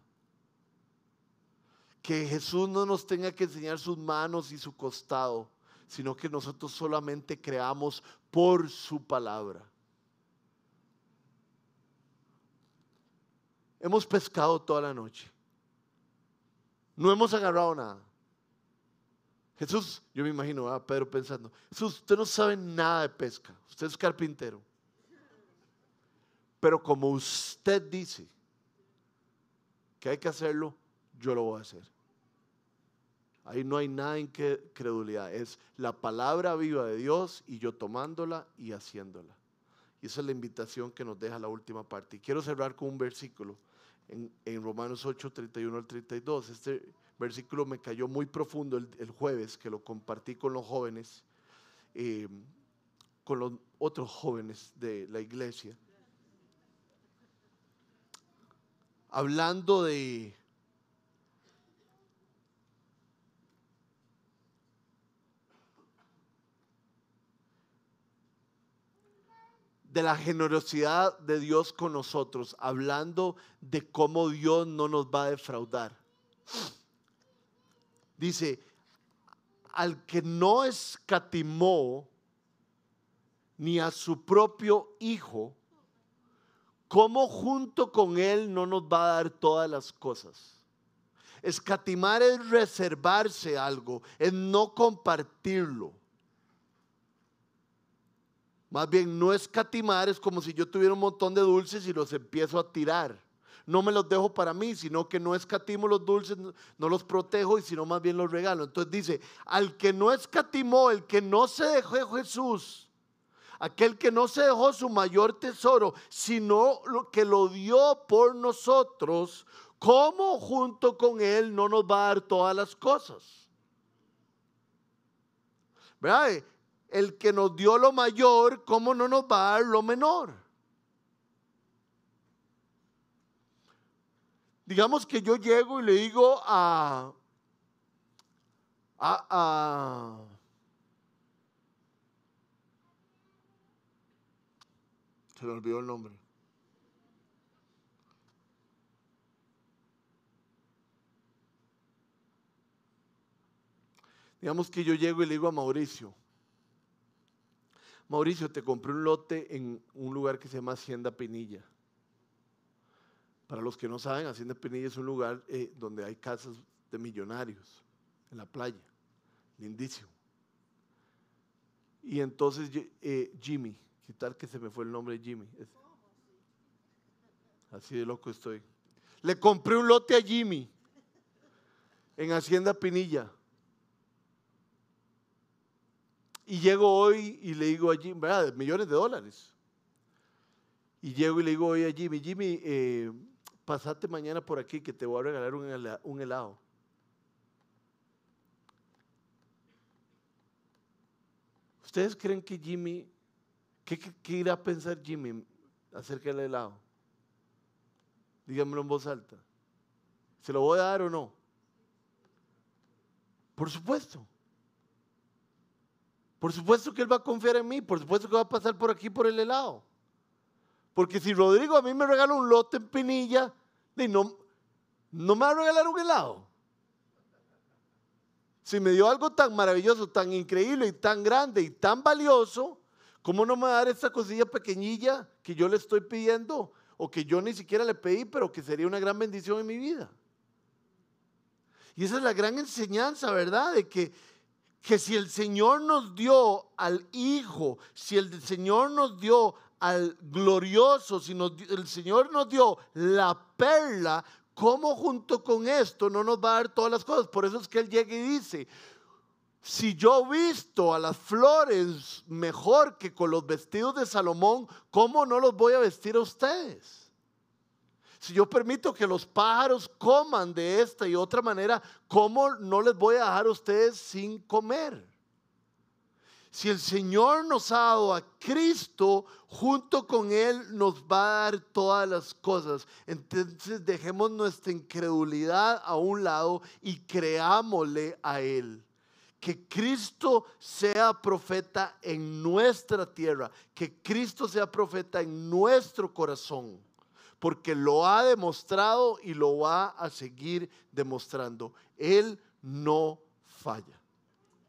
Que Jesús no nos tenga que enseñar sus manos y su costado, sino que nosotros solamente creamos por su palabra. Hemos pescado toda la noche. No hemos agarrado nada. Jesús, yo me imagino a Pedro pensando, Jesús, usted no sabe nada de pesca, usted es carpintero. Pero como usted dice que hay que hacerlo, yo lo voy a hacer. Ahí no hay nada en credulidad, es la palabra viva de Dios y yo tomándola y haciéndola. Y esa es la invitación que nos deja la última parte. Y quiero cerrar con un versículo en, Romanos 8, 31 al 32. Este versículo me cayó muy profundo el, jueves que lo compartí con los jóvenes, eh, con los otros jóvenes de la iglesia. Hablando de de la generosidad de Dios con nosotros, hablando de cómo Dios no nos va a defraudar. Dice, al que no escatimó ni a su propio Hijo, ¿cómo junto con Él no nos va a dar todas las cosas? Escatimar es reservarse algo, es no compartirlo. Más bien, no escatimar es como si yo tuviera un montón de dulces y los empiezo a tirar. No me los dejo para mí, sino que no escatimo los dulces, no los protejo y sino más bien los regalo. Entonces dice, al que no escatimó, el que no se dejó Jesús, aquel que no se dejó su mayor tesoro, sino lo que lo dio por nosotros, ¿cómo junto con él no nos va a dar todas las cosas? ¿Verdad? El que nos dio lo mayor, ¿cómo no nos va a dar lo menor? Digamos que yo llego y le digo a, a, a se me olvidó el nombre. Digamos que yo llego y le digo a Mauricio, Mauricio, te compré un lote en un lugar que se llama Hacienda Pinilla. Para los que no saben, Hacienda Pinilla es un lugar eh, donde hay casas de millonarios en la playa. Lindísimo. Y entonces eh, Jimmy, ¿qué tal que se me fue el nombre de Jimmy? así de loco estoy. Le compré un lote a Jimmy en Hacienda Pinilla. Y llego hoy y le digo a Jimmy, ¿verdad? Millones de dólares. Y llego y le digo hoy a Jimmy, Jimmy, eh, pasate mañana por aquí que te voy a regalar un helado. ¿Ustedes creen que Jimmy, qué, irá a pensar Jimmy acerca del helado? Díganmelo en voz alta. ¿Se lo voy a dar o no? Por supuesto. Por supuesto que él va a confiar en mí. Por supuesto que va a pasar por aquí por el helado. Porque si Rodrigo a mí me regala un lote en Pinilla, no, no me va a regalar un helado. Si me dio algo tan maravilloso, tan increíble y tan grande y tan valioso, ¿cómo no me va a dar esta cosilla pequeñilla que yo le estoy pidiendo o que yo ni siquiera le pedí, pero que sería una gran bendición en mi vida? Y esa es la gran enseñanza, ¿verdad? De que, que si el Señor nos dio al Hijo, si el Señor nos dio al glorioso, si el Señor nos dio la perla, ¿cómo junto con esto no nos va a dar todas las cosas? Por eso es que Él llega y dice, si yo visto a las flores mejor que con los vestidos de Salomón, ¿cómo no los voy a vestir a ustedes? Si yo permito que los pájaros coman de esta y otra manera, ¿cómo no les voy a dejar a ustedes sin comer? Si el Señor nos ha dado a Cristo, junto con Él nos va a dar todas las cosas. Entonces dejemos nuestra incredulidad a un lado y creámosle a Él. Que Cristo sea profeta en nuestra tierra, que Cristo sea profeta en nuestro corazón, porque lo ha demostrado y lo va a seguir demostrando. Él no falla.